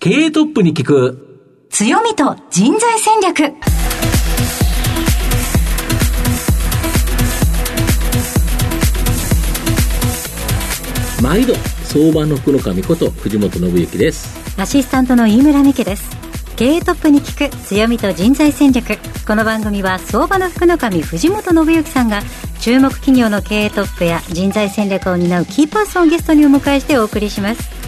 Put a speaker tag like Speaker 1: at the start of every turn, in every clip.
Speaker 1: 経営トップに聞く。
Speaker 2: 強みと人材戦略。
Speaker 1: 毎度相場の福の神こと藤本信之です。
Speaker 2: アシスタントの飯村美希です。経営トップに聞く強みと人材戦略。この番組は相場の福の神藤本信之さんが注目企業の経営トップや人材戦略を担うキーパーソンをゲストにお迎えしてお送りします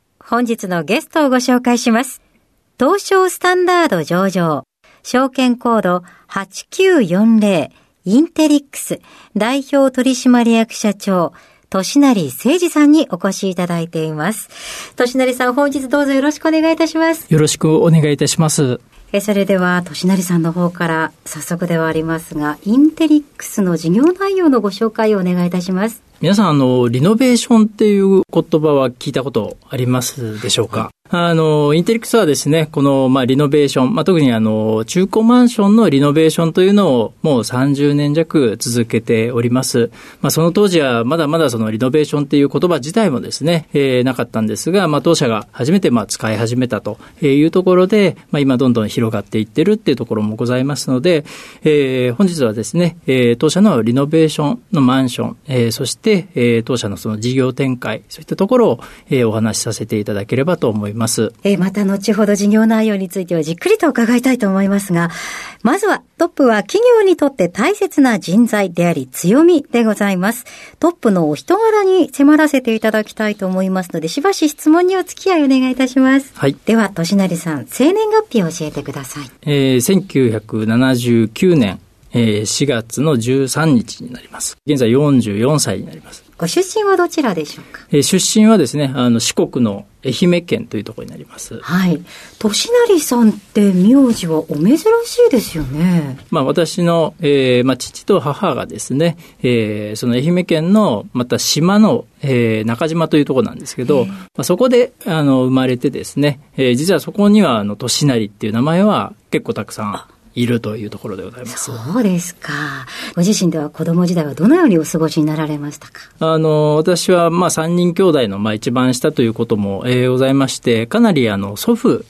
Speaker 2: 本日のゲストをご紹介します東証スタンダード上場証券コード8940インテリックス代表取締役社長年成誠二さんにお越しいただいています。年成さん、本日どうぞよろしくお願いいたします。
Speaker 3: よろしくお願いいたします。
Speaker 2: えそれでは、年成さんの方から早速ではありますが、インテリックスの事業内容のご紹介をお願いいたします。
Speaker 3: 皆さん、あの、リノベーションっていう言葉は聞いたことありますでしょうか？あの、インテリクスはですね、この、まあ、リノベーション、まあ、特にあの、中古マンションのリノベーションというのをもう30年弱続けております。まあ、その当時はまだまだそのリノベーションっていう言葉自体もですね、えーなかったんですが、まあ、当社が初めてまあ使い始めたというところで、まあ、今どんどん広がっていってるっていうところもございますので、えー本日はですね、えー当社のリノベーションのマンション、えーそして、えー当社のその事業展開、そういったところを、えーお話しさせていただければと思います。
Speaker 2: えーまた後ほど事業内容についてはじっくりと伺いたいと思いますが、まずはトップは企業にとって大切な人材であり強みでございます。トップのお人柄に迫らせていただきたいと思いますので、しばし質問にお付き合いお願いいたします。
Speaker 3: はい。
Speaker 2: では、年成さん、生年月日を教えてください。
Speaker 3: えー1979年、えー4月の13日になります。現在44歳になります。
Speaker 2: ご出身はどちらでしょうか？
Speaker 3: えー出身はですね、あの、四国の愛媛県というところになります。
Speaker 2: はい。年成さんって名字はお珍しいですよね。
Speaker 3: まあ、私の、えーまあ、父と母がですね、えーその愛媛県の、また島の、えー中島というところなんですけど、まあ、そこで、あの、生まれてですね、えー実はそこには、あの、年成っていう名前は結構たくさんいるというところでございます。
Speaker 2: そうですか。ご自身では子供時代はどのようにお過ごしになられましたか？
Speaker 3: あの、私は、まあ、三人兄弟の、まあ、一番下ということも、えーございまして、かなり、あの、祖父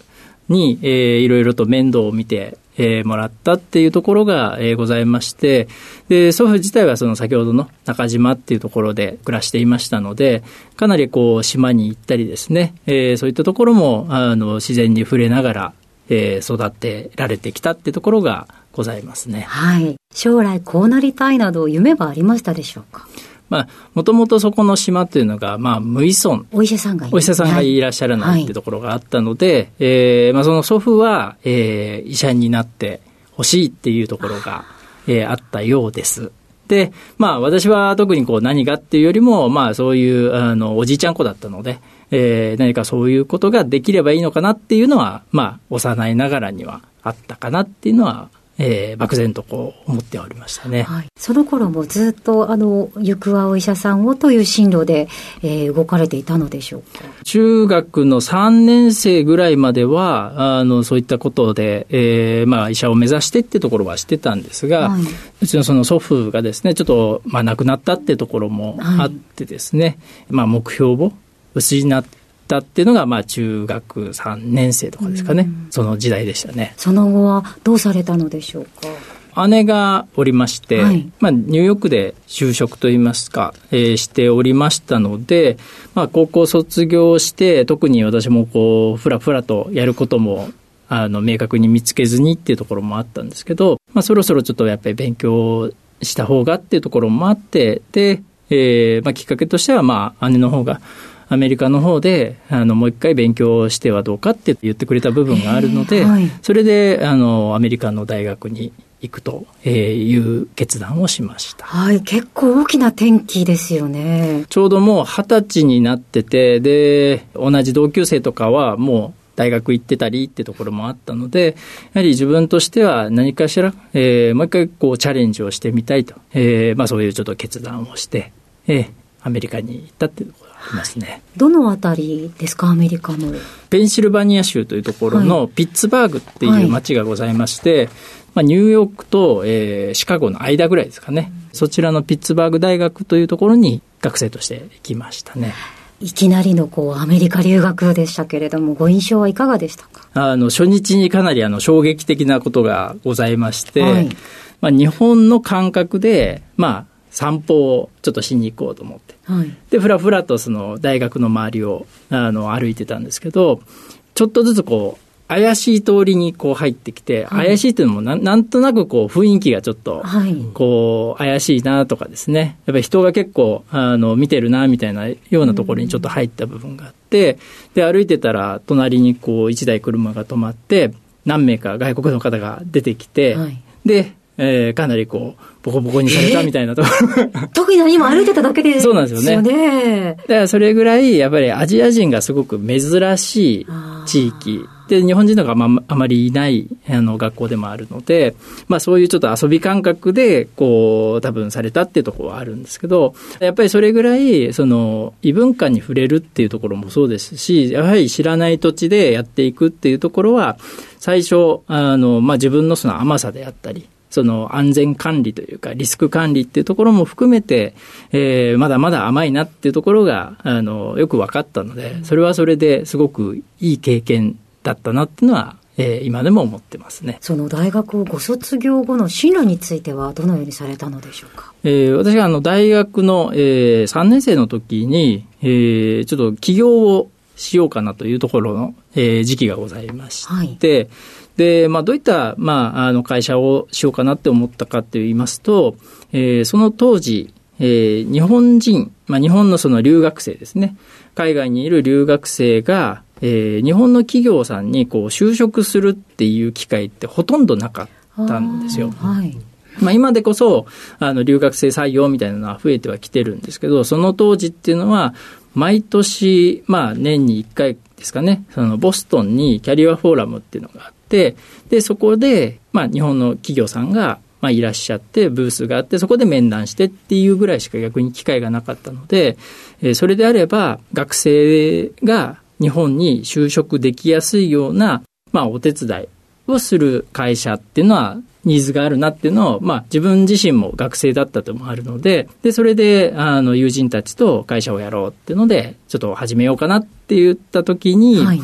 Speaker 3: に、えーいろいろと面倒を見て、えーもらったっていうところが、えーございまして、で、祖父自体はその先ほどの中島っていうところで暮らしていましたので、かなりこう、島に行ったりですね、えーそういったところも、あの、自然に触れながら、えー育てられてきたってところがございますね。
Speaker 2: はい。将来こうなりたいなど夢はありましたでしょうか？
Speaker 3: まあ、もともとそこの島っていうのが、まあ、無依存
Speaker 2: お医者さんがいる
Speaker 3: お医者さんがいらっしゃらないってところがあったので、えーまあ、その祖父は、えー医者になってほしいっていうところが、えーあったようです。で、まあ私は特にこう何がっていうよりも、まあそういうあのおじいちゃん子だったので、えー何かそういうことができればいいのかなっていうのは、まあ幼いながらにはあったかなっていうのは、えー漠然とこう思っておりましたね。
Speaker 2: はい。その頃もずっと、あの、行くはお医者さんをという進路で、えー動かれていたのでしょうか？
Speaker 3: 中学の3年生ぐらいまでは、あの、そういったことで、えーまあ、医者を目指してってところはしてたんですが、
Speaker 2: はいう
Speaker 3: ちのその祖父がですね、ちょっと、まあ、亡くなったってところもあってですね、まあ、目標を失ったっていうのが、まあ、中学3年生とかですかね、その時代でしたね。
Speaker 2: その後はどうされたのでしょうか？
Speaker 3: 姉がおりまして、
Speaker 2: はい。
Speaker 3: まあ、ニューヨークで就職といいますか、えーしておりましたので、まあ、高校卒業して、特に私もこう、ふらふらとやることも、あの、明確に見つけずにっていうところもあったんですけど、まあ、そろそろちょっとやっぱり勉強した方がっていうところもあって、で、えーまあ、きっかけとしては、まあ、姉の方が、アメリカの方で、あの、もう一回勉強してはどうかって言ってくれた部分があるので、
Speaker 2: はい
Speaker 3: それで、あの、アメリカの大学に行くという決断をしました。
Speaker 2: はい。結構大きな転機ですよね。
Speaker 3: ちょうどもう二十歳になってて、で、同じ同級生とかはもう大学行ってたりってところもあったので、やはり自分としては何かしら、えー、もう一回こうチャレンジをしてみたいと、えー、まあそういうちょっと決断をして、えー、アメリカに行ったっていうところがありますね。
Speaker 2: どのあたりですか、アメリカの。
Speaker 3: ペンシルバニア州というところのピッツバーグっていう街がございまして、はい、まあ、ニューヨークと、えー、シカゴの間ぐらいですかね、そちらのピッツバーグ大学というところに学生として行きましたね。
Speaker 2: いきなりのこうアメリカ留学でしたけれども、ご印象はいかがでしたか？
Speaker 3: あの初日にかなりあの衝撃的なことがございまして、はい、まあ、日本の感覚で、まあ、散歩をちょっとしに行こうと思って、はい、でふらふらとその大学の周りをあの歩いてたんですけどちょっとずつこう怪しい通りにこう入ってきて、はい、怪しいっていうのもななんとなくこう雰囲気がちょっとこう怪しいなとかですね。やっぱり人が結構あの見てるなみたいなようなところにちょっと入った部分があってで歩いてたら隣にこう1台車が止まって何名か外国の方が出てきて、はい、で、えー、かなりこうボコボコにされたみたいなと。ころ、え
Speaker 2: ー、特に何も歩いてただけで
Speaker 3: そうなんですよね。だからそれぐらいやっぱりアジア人がすごく珍しい地域。で、日本人とかまあまりいないあの学校でもあるので、まあそういうちょっと遊び感覚で、こう、多分されたっていうところはあるんですけど、やっぱりそれぐらい、その、異文化に触れるっていうところもそうですし、やはり知らない土地でやっていくっていうところは、最初、あの、まあ自分のその甘さであったり、その安全管理というかリスク管理っていうところも含めて、えー、まだまだ甘いなっていうところが、あの、よく分かったので、それはそれですごくいい経験だったなっていうのは、えー、今でも思ってますね。
Speaker 2: その大学をご卒業後の進路についてはどのようにされたのでしょうか？
Speaker 3: えー、私はあの大学の、えー、3年生の時に、えー、ちょっと起業をしようかなというところの、えー、時期がございまして、はい、で、まあ、どういった、まあ、あの会社をしようかなって思ったかといいますと、えー、その当時、えー、日本人、まあ、日本のその留学生ですね、海外にいる留学生が、えー、日本の企業さんにこう就職するっていう機会ってほとんどなかったんですよ。はい、まあ、今でこそあの留学生採用みたいなのは増えてはきてるんですけど、その当時っていうのは、毎年、まあ、年に1回ですかね、そのボストンにキャリアフォーラムっていうのがあって、で、そこで、まあ、日本の企業さんが、まあ、いらっしゃって、ブースがあって、そこで面談してっていうぐらいしか逆に機会がなかったので、え、それであれば、学生が日本に就職できやすいような、まあ、お手伝いをする会社っていうのは、ニーズがあるなっていうのを、まあ、自分自身も学生だったともあるので、で、それで、あの、友人たちと会社をやろうっていうので、ちょっと始めようかなって言った時に、はい、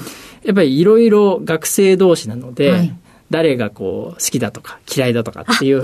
Speaker 3: やっぱりいろいろ学生同士なので、はい。誰がこう好きだとか嫌いだとかっていう。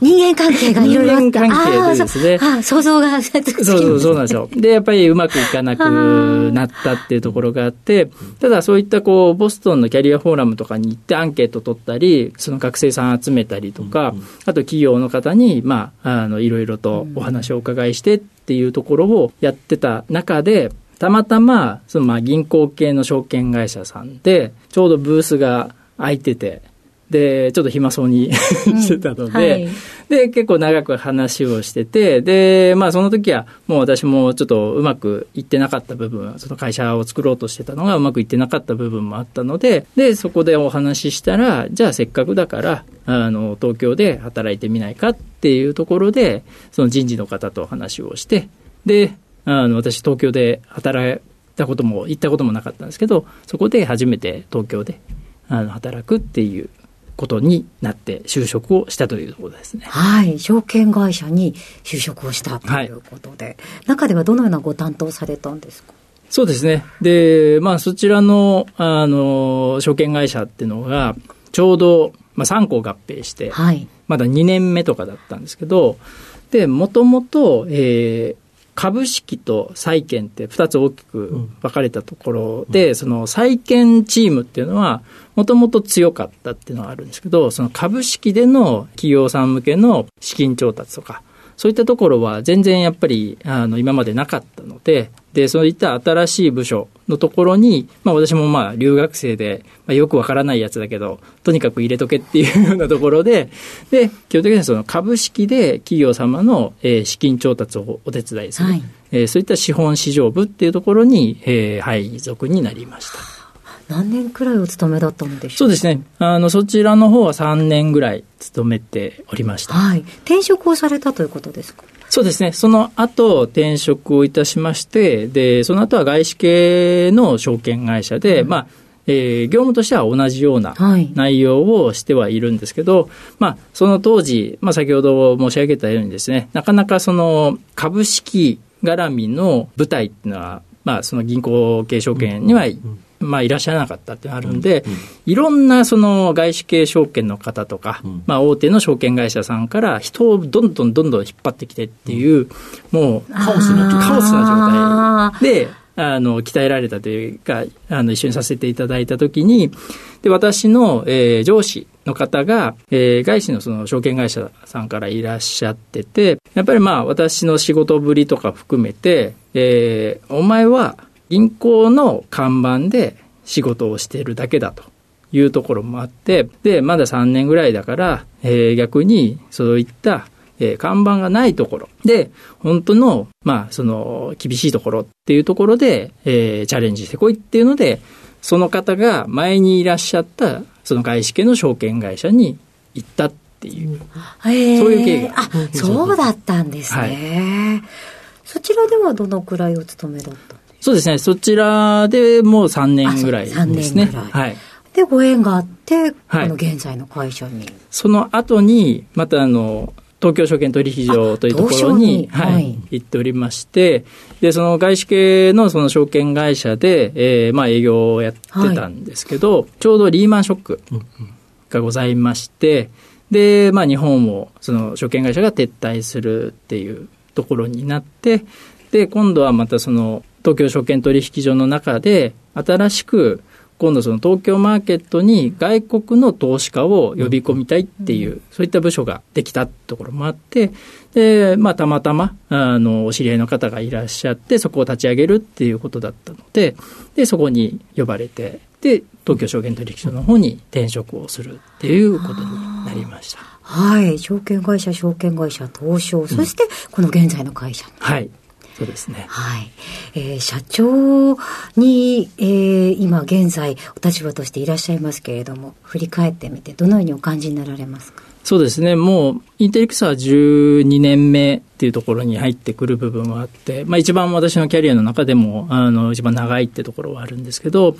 Speaker 2: 人間関係がいろいろ
Speaker 3: 人間関係でですね。
Speaker 2: 想像が
Speaker 3: そうそうそうなんですよ。でやっぱりうまくいかなくなったっていうところがあってただそういったこうボストンのキャリアフォーラムとかに行ってアンケート取ったりその学生さん集めたりとか、あと企業の方にまああのいろいろとお話をお伺いしてっていうところをやってた中でたまたまそのまあ銀行系の証券会社さんでちょうどブースが空いてて、で、ちょっと暇そうに してたので、はい、で、結構長く話をしてて、で、まあその時はもう私もちょっとうまくいってなかった部分、その会社を作ろうとしてたのがうまくいってなかった部分もあったので、で、そこでお話ししたら、じゃあせっかくだから、あの、東京で働いてみないかっていうところで、その人事の方と話をして、で、あの、私東京で働いたことも、行ったこともなかったんですけど、そこで初めて東京であの働くっていうことになって就職をしたというところですね。
Speaker 2: はい。証券会社に就職をしたということで、はい、中ではどのようなご担当されたんですか？
Speaker 3: そうですね。で、まあそちらの、あの、証券会社っていうのが、ちょうど、まあ3個合併して、はい、まだ2年目とかだったんですけど、で、もともと、えー、株式と債券って2つ大きく分かれたところで、うん、その債券チームっていうのは、もともと強かったっていうのがあるんですけど、その株式での企業さん向けの資金調達とか、そういったところは全然やっぱりあの今までなかったので、で、そういった新しい部署のところに、まあ私もまあ留学生で、まあ、よくわからないやつだけど、とにかく入れとけっていうようなところで、で、基本的にはその株式で企業様の、えー、資金調達をお手伝いする、はい、えー、そういった資本市場部っていうところに、えー、配属になりました。
Speaker 2: 何年くらいお勤めだったのでしょう？
Speaker 3: そうですね。あの、そちらの方は3年ぐらい勤めておりました。
Speaker 2: はい。転職をされたということですか？
Speaker 3: そうですね。その後、転職をいたしまして、で、その後は外資系の証券会社で、まあ、えー業務としては同じような
Speaker 2: はい
Speaker 3: 内容をしてはいるんですけど、まあ、その当時、まあ、先ほど申し上げたようにですね、なかなかその株式絡みの舞台っていうのは、まあ、その銀行系証券には、まあ、いらっしゃらなかったってあるんで、いろんなその外資系証券の方とか、まあ、大手の証券会社さんから人をどんどんどんどん引っ張ってきてっていう、もう、
Speaker 1: カオスな
Speaker 3: カオスな
Speaker 2: あ
Speaker 3: 状態で、あの、鍛えられたというか、あの、一緒にさせていただいたときに、で、私の、えー上司の方が、えー外資のその証券会社さんからいらっしゃってて、やっぱりまあ、私の仕事ぶりとか含めて、えーお前は銀行の看板で仕事をしているだけだと。いうところもあって、で、まだ3年ぐらいだから、えー逆にそういった、えー看板がないところで、本当の、まあ、その、厳しいところっていうところで、えーチャレンジしてこいっていうので、その方が前にいらっしゃった、その外資系の証券会社に行ったっていう。そういう経緯が
Speaker 2: あ、そうだったんですね。そちらではどのくらいお勤めだった
Speaker 3: そうですね、そちらでもう3年ぐらいですね。
Speaker 2: 3年ぐらい。
Speaker 3: はい。
Speaker 2: で、ご縁があって、
Speaker 3: はい。
Speaker 2: この現在の会社に。
Speaker 3: その後に、またあの、東京証券取引所というところ
Speaker 2: に、
Speaker 3: はい
Speaker 2: はい。
Speaker 3: 行っておりまして、で、その外資系のその証券会社で、えーまあ営業をやってたんですけど、ちょうどリーマンショックがございまして、で、まあ日本をその証券会社が撤退するっていうところになって、で、今度はまたその東京証券取引所の中で、新しく今度その東京マーケットに外国の投資家を呼び込みたいっていう、そういった部署ができたところもあって、で、まあたまたま、あの、お知り合いの方がいらっしゃって、そこを立ち上げるっていうことだったので、で、そこに呼ばれて、で、東京証券取引所の方に転職をするっていうことになりました。
Speaker 2: はい。証券会社、証券会社、東証、そして、この現在の会社に。
Speaker 3: はい。そうですね。
Speaker 2: はい。えー社長に、えー今現在お立場としていらっしゃいますけれども、振り返ってみてどのようにお感じになられますか？
Speaker 3: そうですね、もう、インテリックスは12年目っていうところに入ってくる部分はあって、まあ一番私のキャリアの中でも、あの、一番長いってところはあるんですけど、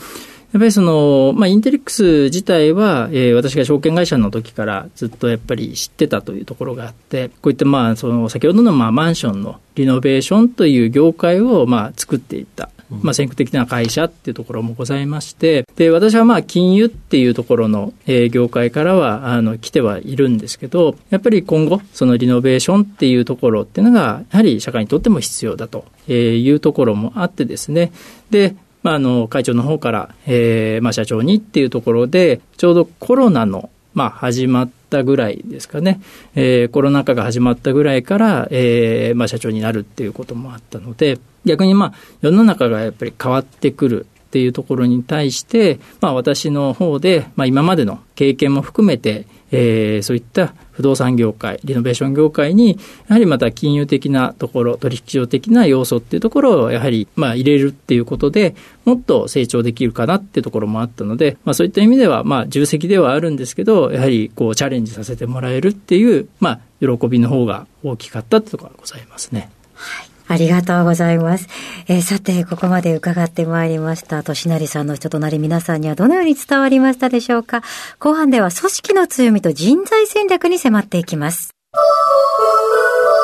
Speaker 3: やっぱりその、まあインテリックス自体は、えー私が証券会社の時からずっとやっぱり知ってたというところがあって、こういったまあ、その、先ほどのまあマンションのリノベーションという業界をまあ作っていった。まあ、先駆的な会社っていうところもございまして、で、私はまあ、金融っていうところの、えー業界からは、あの、来てはいるんですけど、やっぱり今後、そのリノベーションっていうところっていうのが、やはり社会にとっても必要だというところもあってですね、で、まあ、あの、会長の方から、えーまあ、社長にっていうところで、ちょうどコロナの、まあ、始まったぐらいですかね、えーコロナ禍が始まったぐらいから、えーまあ、社長になるっていうこともあったので、逆にまあ、世の中がやっぱり変わってくるっていうところに対して、まあ、私の方で、まあ、今までの経験も含めて、えーそういった不動産業界、リノベーション業界に、やはりまた金融的なところ、取引所的な要素っていうところをやはり、まあ、入れるっていうことで、もっと成長できるかなっていうところもあったので、まあ、そういった意味では、まあ、重責ではあるんですけど、やはり、こう、チャレンジさせてもらえるっていう、まあ、喜びの方が大きかったってところがございますね。
Speaker 2: はいありがとうございます。えーさて、ここまで伺ってまいりました、としなりさんの人となり皆さんにはどのように伝わりましたでしょうか後半では組織の強みと人材戦略に迫っていきます。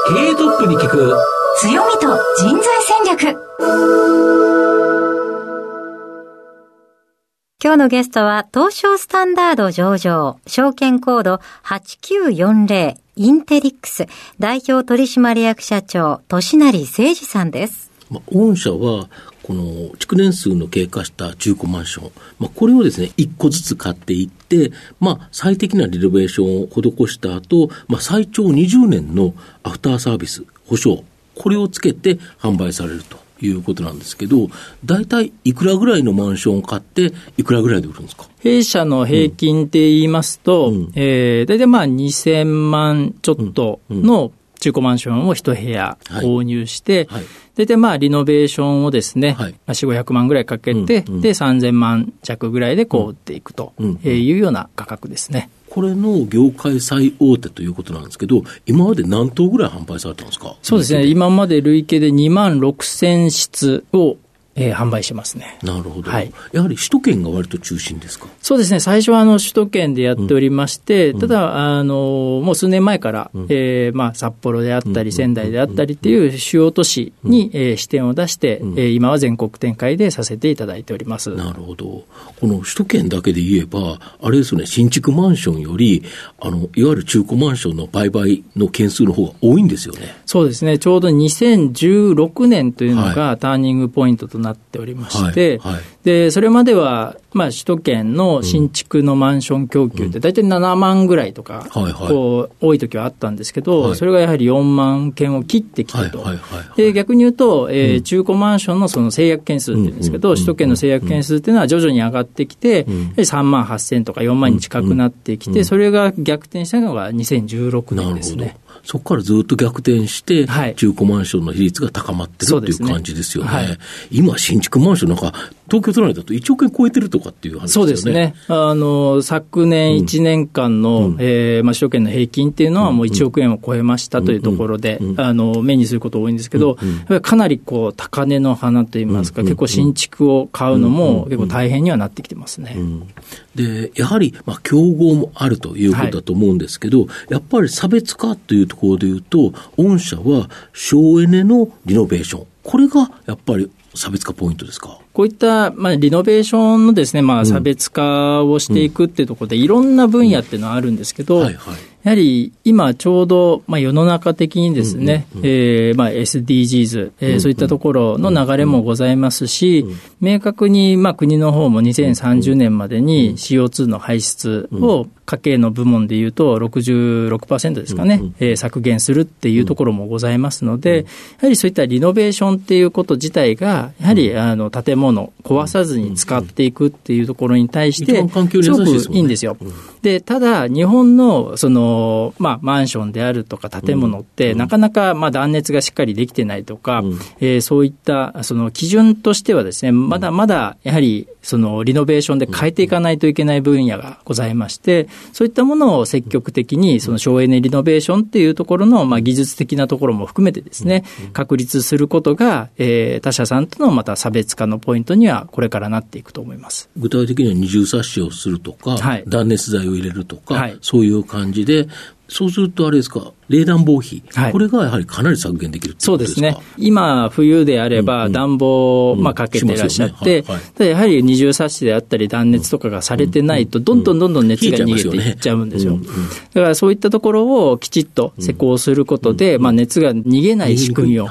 Speaker 1: 経営トップに聞く
Speaker 2: 強みと人材戦略。今日のゲストは、東証スタンダード上場、証券コード8940、インテリックス、代表取締役社長、としなり誠二さんです。
Speaker 1: まあ、御社は、この築年数の経過した中古マンション、まあ、これをですね、一個ずつ買っていって、まあ、最適なリノベーションを施した後、まあ、最長20年のアフターサービス、保証、これをつけて販売されるということなんですけど、大体いくらぐらいのマンションを買って、いくらぐらいで売るんですか？
Speaker 3: 弊社の平均って言いますと、
Speaker 1: うん。
Speaker 3: えー、大体まあ2000万ちょっとの中古マンションを一部屋購入して、
Speaker 1: はい。
Speaker 3: 大体まあリノベーションをですね、
Speaker 1: はい。
Speaker 3: まあ4、500万ぐらいかけて、
Speaker 1: うんうん。
Speaker 3: で、3000万弱ぐらいでこう売っていくというような価格ですね。
Speaker 1: これの業界最大手ということなんですけど、今まで何棟ぐらい販売されたんですか？
Speaker 3: そうですね、今まで累計で2万6000室を、えー販売してますね。
Speaker 1: なるほど、
Speaker 3: はい。
Speaker 1: やはり首都圏が割と中心ですか？
Speaker 3: そうですね、最初はあの首都圏でやっておりまして、ただ、あのもう数年前から、えーまあ、札幌であったり、仙台であったりっていう主要都市に、えー支店を出して、えー今は全国展開でさせていただいております。
Speaker 1: なるほど。この首都圏だけで言えば、あれですよね、新築マンションより、あの、いわゆる中古マンションの売買の件数の方が多いんですよね。
Speaker 3: そうですね、ちょうど2016年というのがターニングポイントとなっておりまして、
Speaker 1: はいはい。
Speaker 3: でそれまでは、まあ、首都圏の新築のマンション供給って大体7万ぐらいとか、
Speaker 1: はいはい。
Speaker 3: こう多い時はあったんですけど、
Speaker 1: はい。
Speaker 3: それがやはり4万件を切ってきたと。
Speaker 1: はいはいはいはい。
Speaker 3: で逆に言うと、えー中古マンションのその制約件数っていうんですけど、
Speaker 1: うん。
Speaker 3: 首都圏の制約件数っていうのは徐々に上がってきて、
Speaker 1: ん。
Speaker 3: やはり3万8000とか4万に近くなってきて、それが逆転したのが2016
Speaker 1: なるほど
Speaker 3: 年ですね。。
Speaker 1: そこからずっと逆転して、
Speaker 3: はい。
Speaker 1: 中古マンションの比率が高まってるっていう感じですよね。
Speaker 3: はい。
Speaker 1: 今、新築マンションなんか、東京都内だと1億円超えてるとかっていう話ですよね。
Speaker 3: そうですね。あの、昨年1年間の、えーまあ、首都圏の平均っていうのはもう1億円を超えましたというところで、あの、目にすること多いんですけど、やっぱりかなりこう、高値の花といいますか、結構新築を買うのも結構大変にはなってきてますね。
Speaker 1: で、やはり、まあ、競合もあるということだと思うんですけど、やっぱり差別化というところで言うと、御社は省エネのリノベーション。これがやっぱり差別化ポイントですか？
Speaker 3: こういった、まあ、リノベーションのですね、まあ、差別化をしていくっていうところで、いろんな分野っていうのはあるんですけど、
Speaker 1: はいはい。
Speaker 3: やはり今ちょうど、まあ、世の中的にですね、えーまあ、SDGs、えーそういったところの流れもございますし、明確に、まあ、国の方も2030年までに CO2 の排出を家計の部門でいうと66%ですかね、えー削減するっていうところもございますので、やはりそういったリノベーションっていうこと自体が、やはりあの建物壊さずに使っていくっていうところに対して、すごく
Speaker 1: い
Speaker 3: いんですよ。で、ただ、日本の、その、まあ、マンションであるとか建物って、なかなか、まあ、断熱がしっかりできてないとか、えーそういった、その、基準としてはですね、まだまだ、やはり、その、リノベーションで変えていかないといけない分野がございまして、そういったものを積極的に、その、省エネリノベーションっていうところの、まあ、技術的なところも含めてですね、確立することが、えー他社さんとのまた差別化のポイントには、これからなっていくと思います。
Speaker 1: 具体的には二重冊子をするとか、
Speaker 3: はい。
Speaker 1: 断熱材を入れるとか、
Speaker 3: はい。
Speaker 1: そういう感じで、そうするとあれですか、冷暖房費、
Speaker 3: はい。
Speaker 1: これがやはりかなり削減できるって
Speaker 3: そうで
Speaker 1: ことです
Speaker 3: ね。今、冬であれば暖房をまあかけてらっしゃって、
Speaker 1: ね。はいはい。
Speaker 3: やはり二重冊子であったり断熱とかがされてないと、どんどんどんどん熱が逃げていっちゃうんですよ。だからそういったところをきちっと施工することで、まあ熱が逃げない仕組みを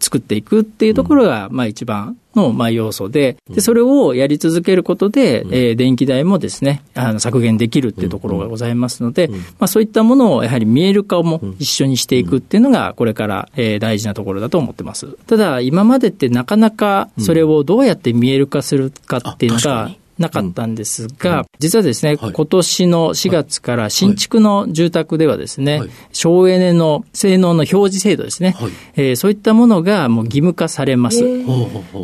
Speaker 3: 作っていくっていうところが、まあ一番のまあ要素で、で、それをやり続けることで、えー電気代もですね、あの削減できるっていうところがございますので、まあそういったものをやはり見える化も一緒にしていくっていうのが、これからえー大事なところだと思ってます。ただ、今までってなかなかそれをどうやって見える化するかっていうのがなかったんですが、実はですね、
Speaker 1: はい。
Speaker 3: 今年の4月から新築の住宅ではですね、
Speaker 1: はい。
Speaker 3: 省エネの性能の表示制度ですね、
Speaker 1: はい。
Speaker 3: えーそういったものがもう義務化されます。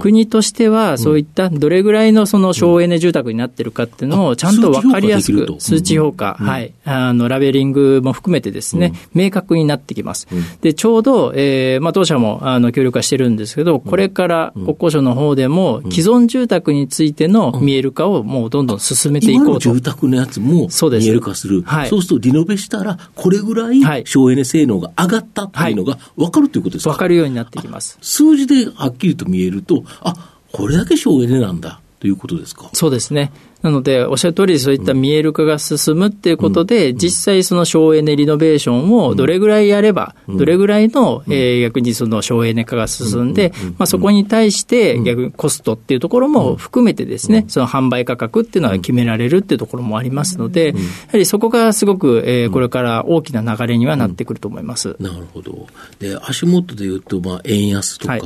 Speaker 3: 国としては、そういったどれぐらいのその省エネ住宅になってるかっていうのをちゃんと分かりやすく、数
Speaker 1: 数値評
Speaker 3: 値評価、はい、あの、ラベリングも含めてですね、明確になってきます。で、ちょうど、えーまあ、当社も、あの、協力はしてるんですけど、これから国交省の方でも、既存住宅についての見える化をもうどんどん進めていこうと
Speaker 1: 今の住。宅のやつも
Speaker 3: そうです
Speaker 1: 見える化する。
Speaker 3: はい
Speaker 1: そうするとリノベしたら、これぐらい
Speaker 3: はい
Speaker 1: 省エネ性能が上がったっていうのが分かるということですか、
Speaker 3: 分かるようになってきます。
Speaker 1: 数字ではっきりと見えると、あ、これだけ省エネなんだということですか？
Speaker 3: そうですね。なので、おっしゃる通り、そういった見える化が進むっていうことで、実際その省エネリノベーションをどれぐらいやれば、どれぐらいの、えー逆にその省エネ化が進んで、まあそこに対して逆にコストっていうところも含めてですね、その販売価格っていうのは決められるっていうところもありますので、やはりそこがすごく、えーこれから大きな流れにはなってくると思います。
Speaker 1: なるほど。で、足元で言うと、まあ、円安とか、
Speaker 3: はい。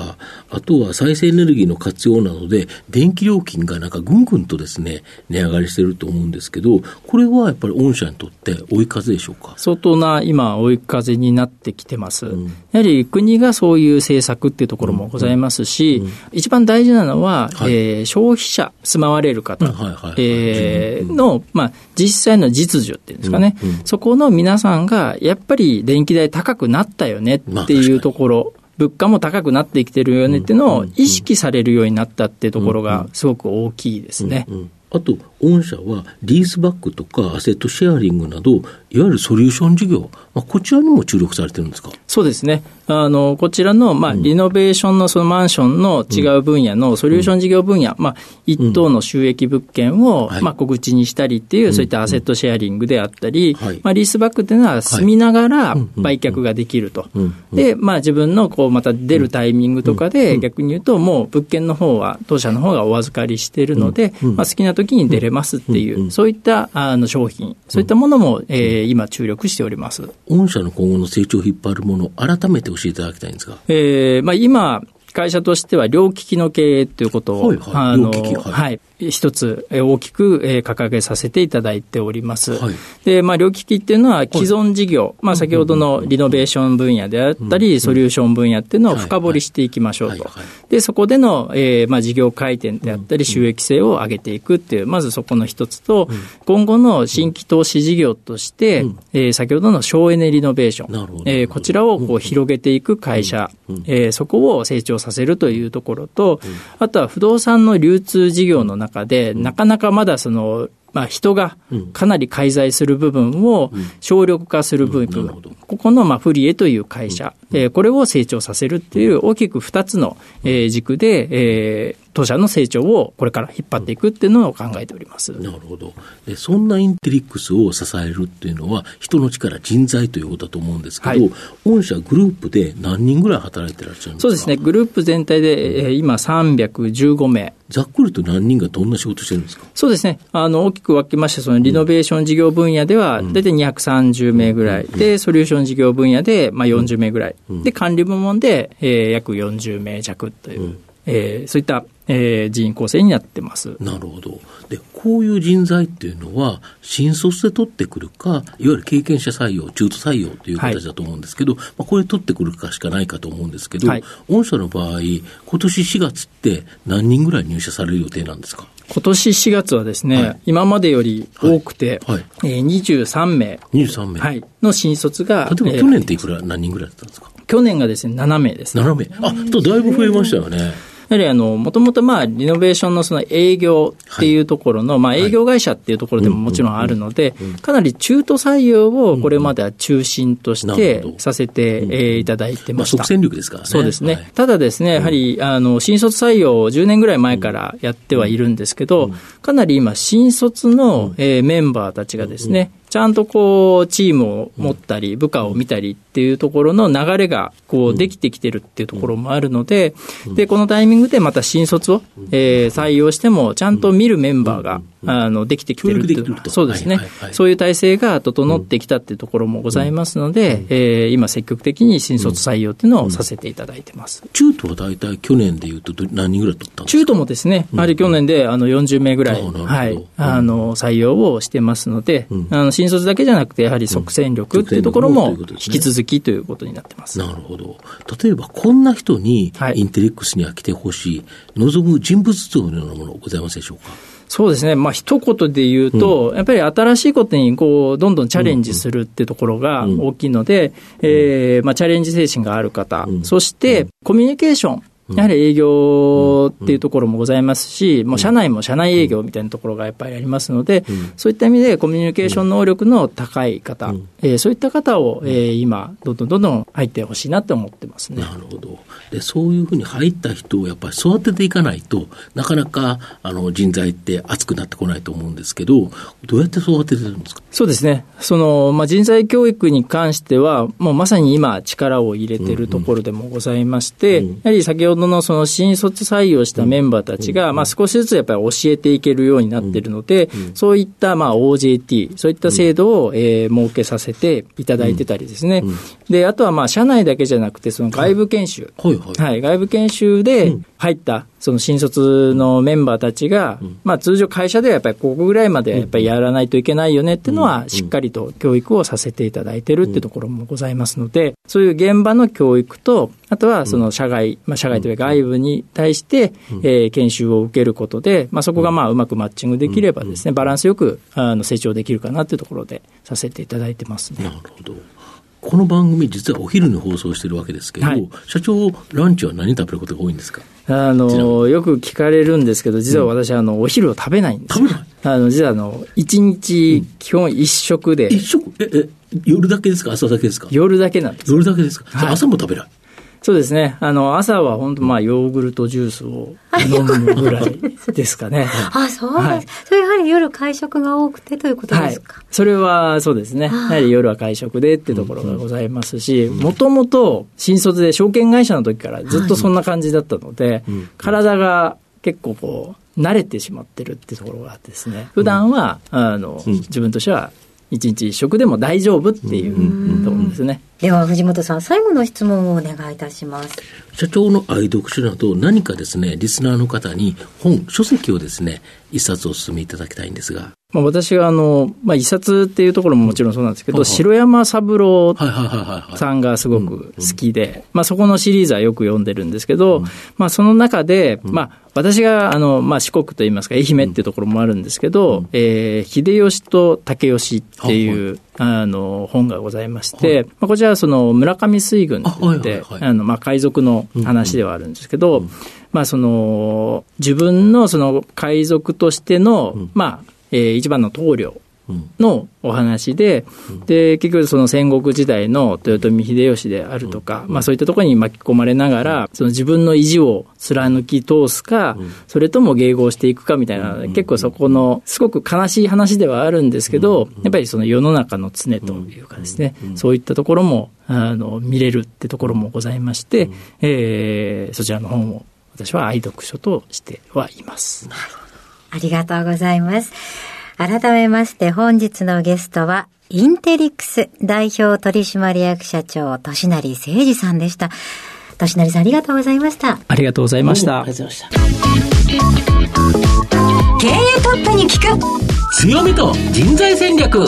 Speaker 1: あとは再生エネルギーの活用なので、電気料金がなんかぐんぐんとですね、値上がりしてると思うんですけど、これはやっぱり御社にとって追い風でしょうか？
Speaker 3: 相当な今、追い風になってきてます。うん、やはり国がそういう政策っていうところもございますし、うん。うん、一番大事なのは、はい、えー、消費者、住まわれる方の、まあ、実際の実需っていうんですかね、そこの皆さんが、やっぱり電気代高くなったよねっていうところ、物価も高くなってきてるよねっていうのを意識されるようになったっていうところがすごく大きいですね。
Speaker 1: あと、御社はリースバックとかアセットシェアリングなど、いわゆるソリューション事業、まあ、こちらにも注力されてるんですか？
Speaker 3: そうですね。あの、こちらの、まあ、リノベーションのそのマンションの違う分野のソリューション事業分野、まあ、一等の収益物件を、まあ、小口にしたりっていう、そういったアセットシェアリングであったり、まあ、リースバックっていうのは住みながら売却ができると。で、まあ、自分の、こう、また出るタイミングとかで、逆に言うと、もう物件の方は、当社の方がお預かりしているので、まあ、好きな時に出れますっていう、そういったあの商品、そういったものも、えー、今注力しております。
Speaker 1: 御社の今後の成長を引っ張るもの、改めて教えていただきたいんですが。
Speaker 3: えー、まあ今、会社としては両利きの経営ということを、はいはい、あの、はい、一つ大きく掲げさせていただいております。はい、で、まあ、両利きっていうのは既存事業、はい、まあ、先ほどのリノベーション分野であったり、ソリューション分野っていうのを深掘りしていきましょうと。で、そこでの、えー、まあ、事業回転であったり、収益性を上げていくっていう、まずそこの一つと、今後の新規投資事業として、えー、先ほどの省エネリノベーション、えー、こちらをこう広げていく会社、えー、そこを成長させるというところと、あとは不動産の流通事業の中で、なかなかまだその、まあ、人がかなり介在する部分を省力化する部分、ここのまあフリエという会社、えこれを成長させるっていう大きく2つの軸で、え当社の成長をこれから引っ張っていくっていうのを考えております。
Speaker 1: なるほど。で、そんなインテリックスを支えるっていうのは、人の力、人材ということだと思うんですけど、はい、御社グループで何人ぐらい働いてらっしゃるんですか？
Speaker 3: そうですね。グループ全体で、えー、今315名。
Speaker 1: ざっくりと何人がどんな仕事してるんですか？
Speaker 3: そうですね。あの、大きく分けまして、そのリノベーション事業分野では、大体230名ぐらい、うん、で、ソリューション事業分野で、まあ40名ぐらい、うん、で、管理部門で、えー、約40名弱という。うんえー、そういった、えー、人員構成になってます。
Speaker 1: なるほど。で、こういう人材っていうのは、新卒で取ってくるか、いわゆる経験者採用、中途採用という形だと思うんですけど、はい、まあ、これ取ってくるかしかないかと思うんですけど、はい、御社の場合、今年4月って何人ぐらい入社される予定なんですか？
Speaker 3: 今年4月はですね、はい、今までより多くて、はいはい、えー、23名。
Speaker 1: 23名。
Speaker 3: はい。の新卒が。
Speaker 1: 例えば去年っていくら、何人ぐらいだったんですか？
Speaker 3: 去年がですね、7名です、
Speaker 1: ね。7名。あ、とだいぶ増えましたよね。
Speaker 3: やはりあの、もともとまあ、リノベーションのその営業っていうところの、まあ、営業会社っていうところでももちろんあるので、かなり中途採用をこれまでは中心としてさせていただいてました。
Speaker 1: まあ、即戦力ですからね。
Speaker 3: そうですね。ただですね、やはり、あの、新卒採用を10年ぐらい前からやってはいるんですけど、かなり今、新卒のメンバーたちがですね、ちゃんとこう、チームを持ったり、部下を見たりっていうところの流れが、こう、できてきてるっていうところもあるので、で、このタイミングでまた新卒を、えー、採用しても、ちゃんと見るメンバーが、あの、できてきてるっていう、そうですね、そういう体制が整ってきたっていうところもございますので、えー、今積極的に新卒採用っていうのをさせていただいてます。
Speaker 1: 中途は大体去年でいうと何人ぐらい取ったんですか？
Speaker 3: 中途もですね、やはり去年であの40名ぐらい、はい、あの、採用をしてますので、あの、新卒だけじゃなくて、やはり即戦力っていうところも引き続きということになってます。
Speaker 1: なるほど。例えば、こんな人にインテリックスには来てほしい、望む人物像のようなものございますでしょうか？
Speaker 3: そうですね、まあ一言で言うと、うん、やっぱり新しいことにこうどんどんチャレンジするってところが大きいので、うん、えー、まあ、チャレンジ精神がある方、うん、そしてコミュニケーション、やはり営業っていうところもございますし、もう社内も社内営業みたいなところがやっぱりありますので、そういった意味でコミュニケーション能力の高い方、えー、そういった方を、えー、今、どんどんどんどん入ってほしいなと思ってますね。
Speaker 1: なるほど。で、そういうふうに入った人をやっぱり育てていかないとなかなかあの人材って厚くなってこないと思うんですけど、どうやって育ててるんですか？
Speaker 3: そうですね。その、まあ、人材教育に関しては、もうまさに今力を入れてるところでもございまして、うんうん、やはり先ほどのその新卒採用したメンバーたちが、まあ、少しずつやっぱり教えていけるようになってるので、そういったまあ OJT、そういった制度を、えー、設けさせていただいてたりですね。で、あとはまあ社内だけじゃなくて、その外部研修。はいはい、外部研修で入った、その新卒のメンバーたちが、うん、まあ通常会社ではやっぱりここぐらいまでやっぱりやらないといけないよねっていうのは、しっかりと教育をさせていただいてるっていうところもございますので、そういう現場の教育と、あとはその社外、まあ社外というか外部に対して、えー、研修を受けることで、まあそこがまあうまくマッチングできればですね、バランスよくあの成長できるかなっていうところでさせていただいてますね。
Speaker 1: なるほど。この番組、実はお昼に放送してるわけですけど、はい、社長、ランチは何食べることが多いんですか？
Speaker 3: あのよく聞かれるんですけど、実は私、あのお昼を食べないんです。
Speaker 1: 食べない？
Speaker 3: あの実はあの一日、基本一食で、
Speaker 1: 一食？ええ夜だけですか？朝だけですか？
Speaker 3: 夜だけなんです。
Speaker 1: 夜だけですか、はい、朝も食べない
Speaker 3: そうですね。あの、朝は本当まあ、ヨーグルトジュースを飲むぐらいですかね。
Speaker 2: あ、そうです、はい。それやはり夜会食が多くてということですか、はい、
Speaker 3: それはそうですね。やはり夜は会食でってところがございますし、もともと新卒で証券会社の時からずっとそんな感じだったので、体が結構こう、慣れてしまってるってところがあってですね、普段は、あの、自分としては一日一食でも大丈夫っていうところですね。
Speaker 2: では藤本さん、最後の質問をお願いいたします。
Speaker 1: 社長の愛読書など何かですね、リスナーの方に本、書籍をですね、一冊お勧めいただきたいんですが。
Speaker 3: まあ、私があの、まあ、一冊っていうところももちろんそうなんですけど、城山三郎さんがすごく好きで、まあ、そこのシリーズはよく読んでるんですけど、まあ、その中で、まあ、私があの、まあ、四国といいますか、愛媛っていうところもあるんですけど、うん、えー、秀吉と武吉っていう、あの本がございまして、まあ、こちらはその村上水軍って、あのまあ海賊の話ではあるんですけど、まあ、その自分のその海賊としての、まあえー、一番の棟梁のお話で、で、結局その戦国時代の豊臣秀吉であるとか、まあそういったところに巻き込まれながら、その自分の意地を貫き通すか、それとも迎合していくかみたいな、結構そこの、すごく悲しい話ではあるんですけど、やっぱりその世の中の常というかですね、そういったところも、あの、見れるってところもございまして、えー、そちらの本を私は愛読書としてはいます。
Speaker 2: ありがとうございます。改めまして本日のゲストは、インテリックス代表取締役社長、としなり誠二さんでした。としなりさんありがとうございました。
Speaker 3: ありがとうございました。
Speaker 1: ありがとうございました。
Speaker 2: 経営トップに聞く
Speaker 1: 強みと人材戦略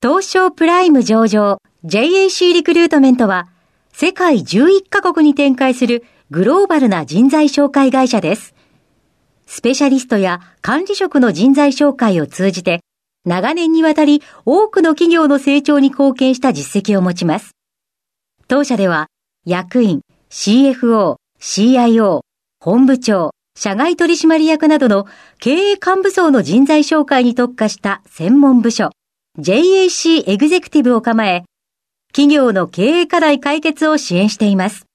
Speaker 2: 東証プライム上場 JAC リクルートメントは世界11カ国に展開するグローバルな人材紹介会社です。スペシャリストや管理職の人材紹介を通じて、長年にわたり多くの企業の成長に貢献した実績を持ちます。当社では、役員、CFO、CIO、本部長、社外取締役などの経営幹部層の人材紹介に特化した専門部署、JAC エグゼクティブを構え、企業の経営課題解決を支援しています。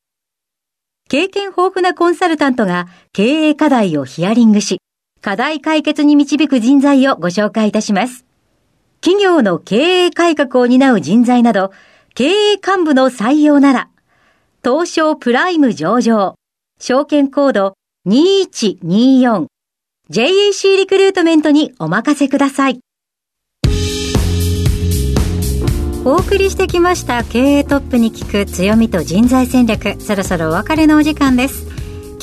Speaker 2: 経験豊富なコンサルタントが経営課題をヒアリングし、課題解決に導く人材をご紹介いたします。企業の経営改革を担う人材など、経営幹部の採用なら、東証プライム上場、証券コード2124、JAC リクルートメントにお任せください。お送りしてきました経営トップに聞く強みと人材戦略。そろそろお別れのお時間です。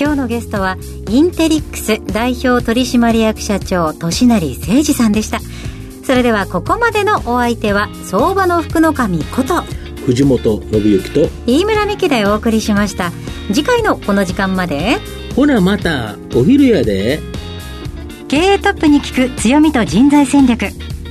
Speaker 2: 今日のゲストはインテリックス代表取締役社長利成誠二さんでした。それではここまでのお相手は相場の福の神こと
Speaker 1: 藤本信之と
Speaker 2: 飯村美希でお送りしました。次回のこの時間まで
Speaker 1: ほなまたお昼やで。
Speaker 2: 経営トップに聞く強みと人材戦略